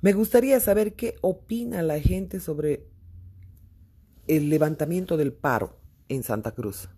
Me gustaría saber qué opina la gente sobre el levantamiento del paro en Santa Cruz.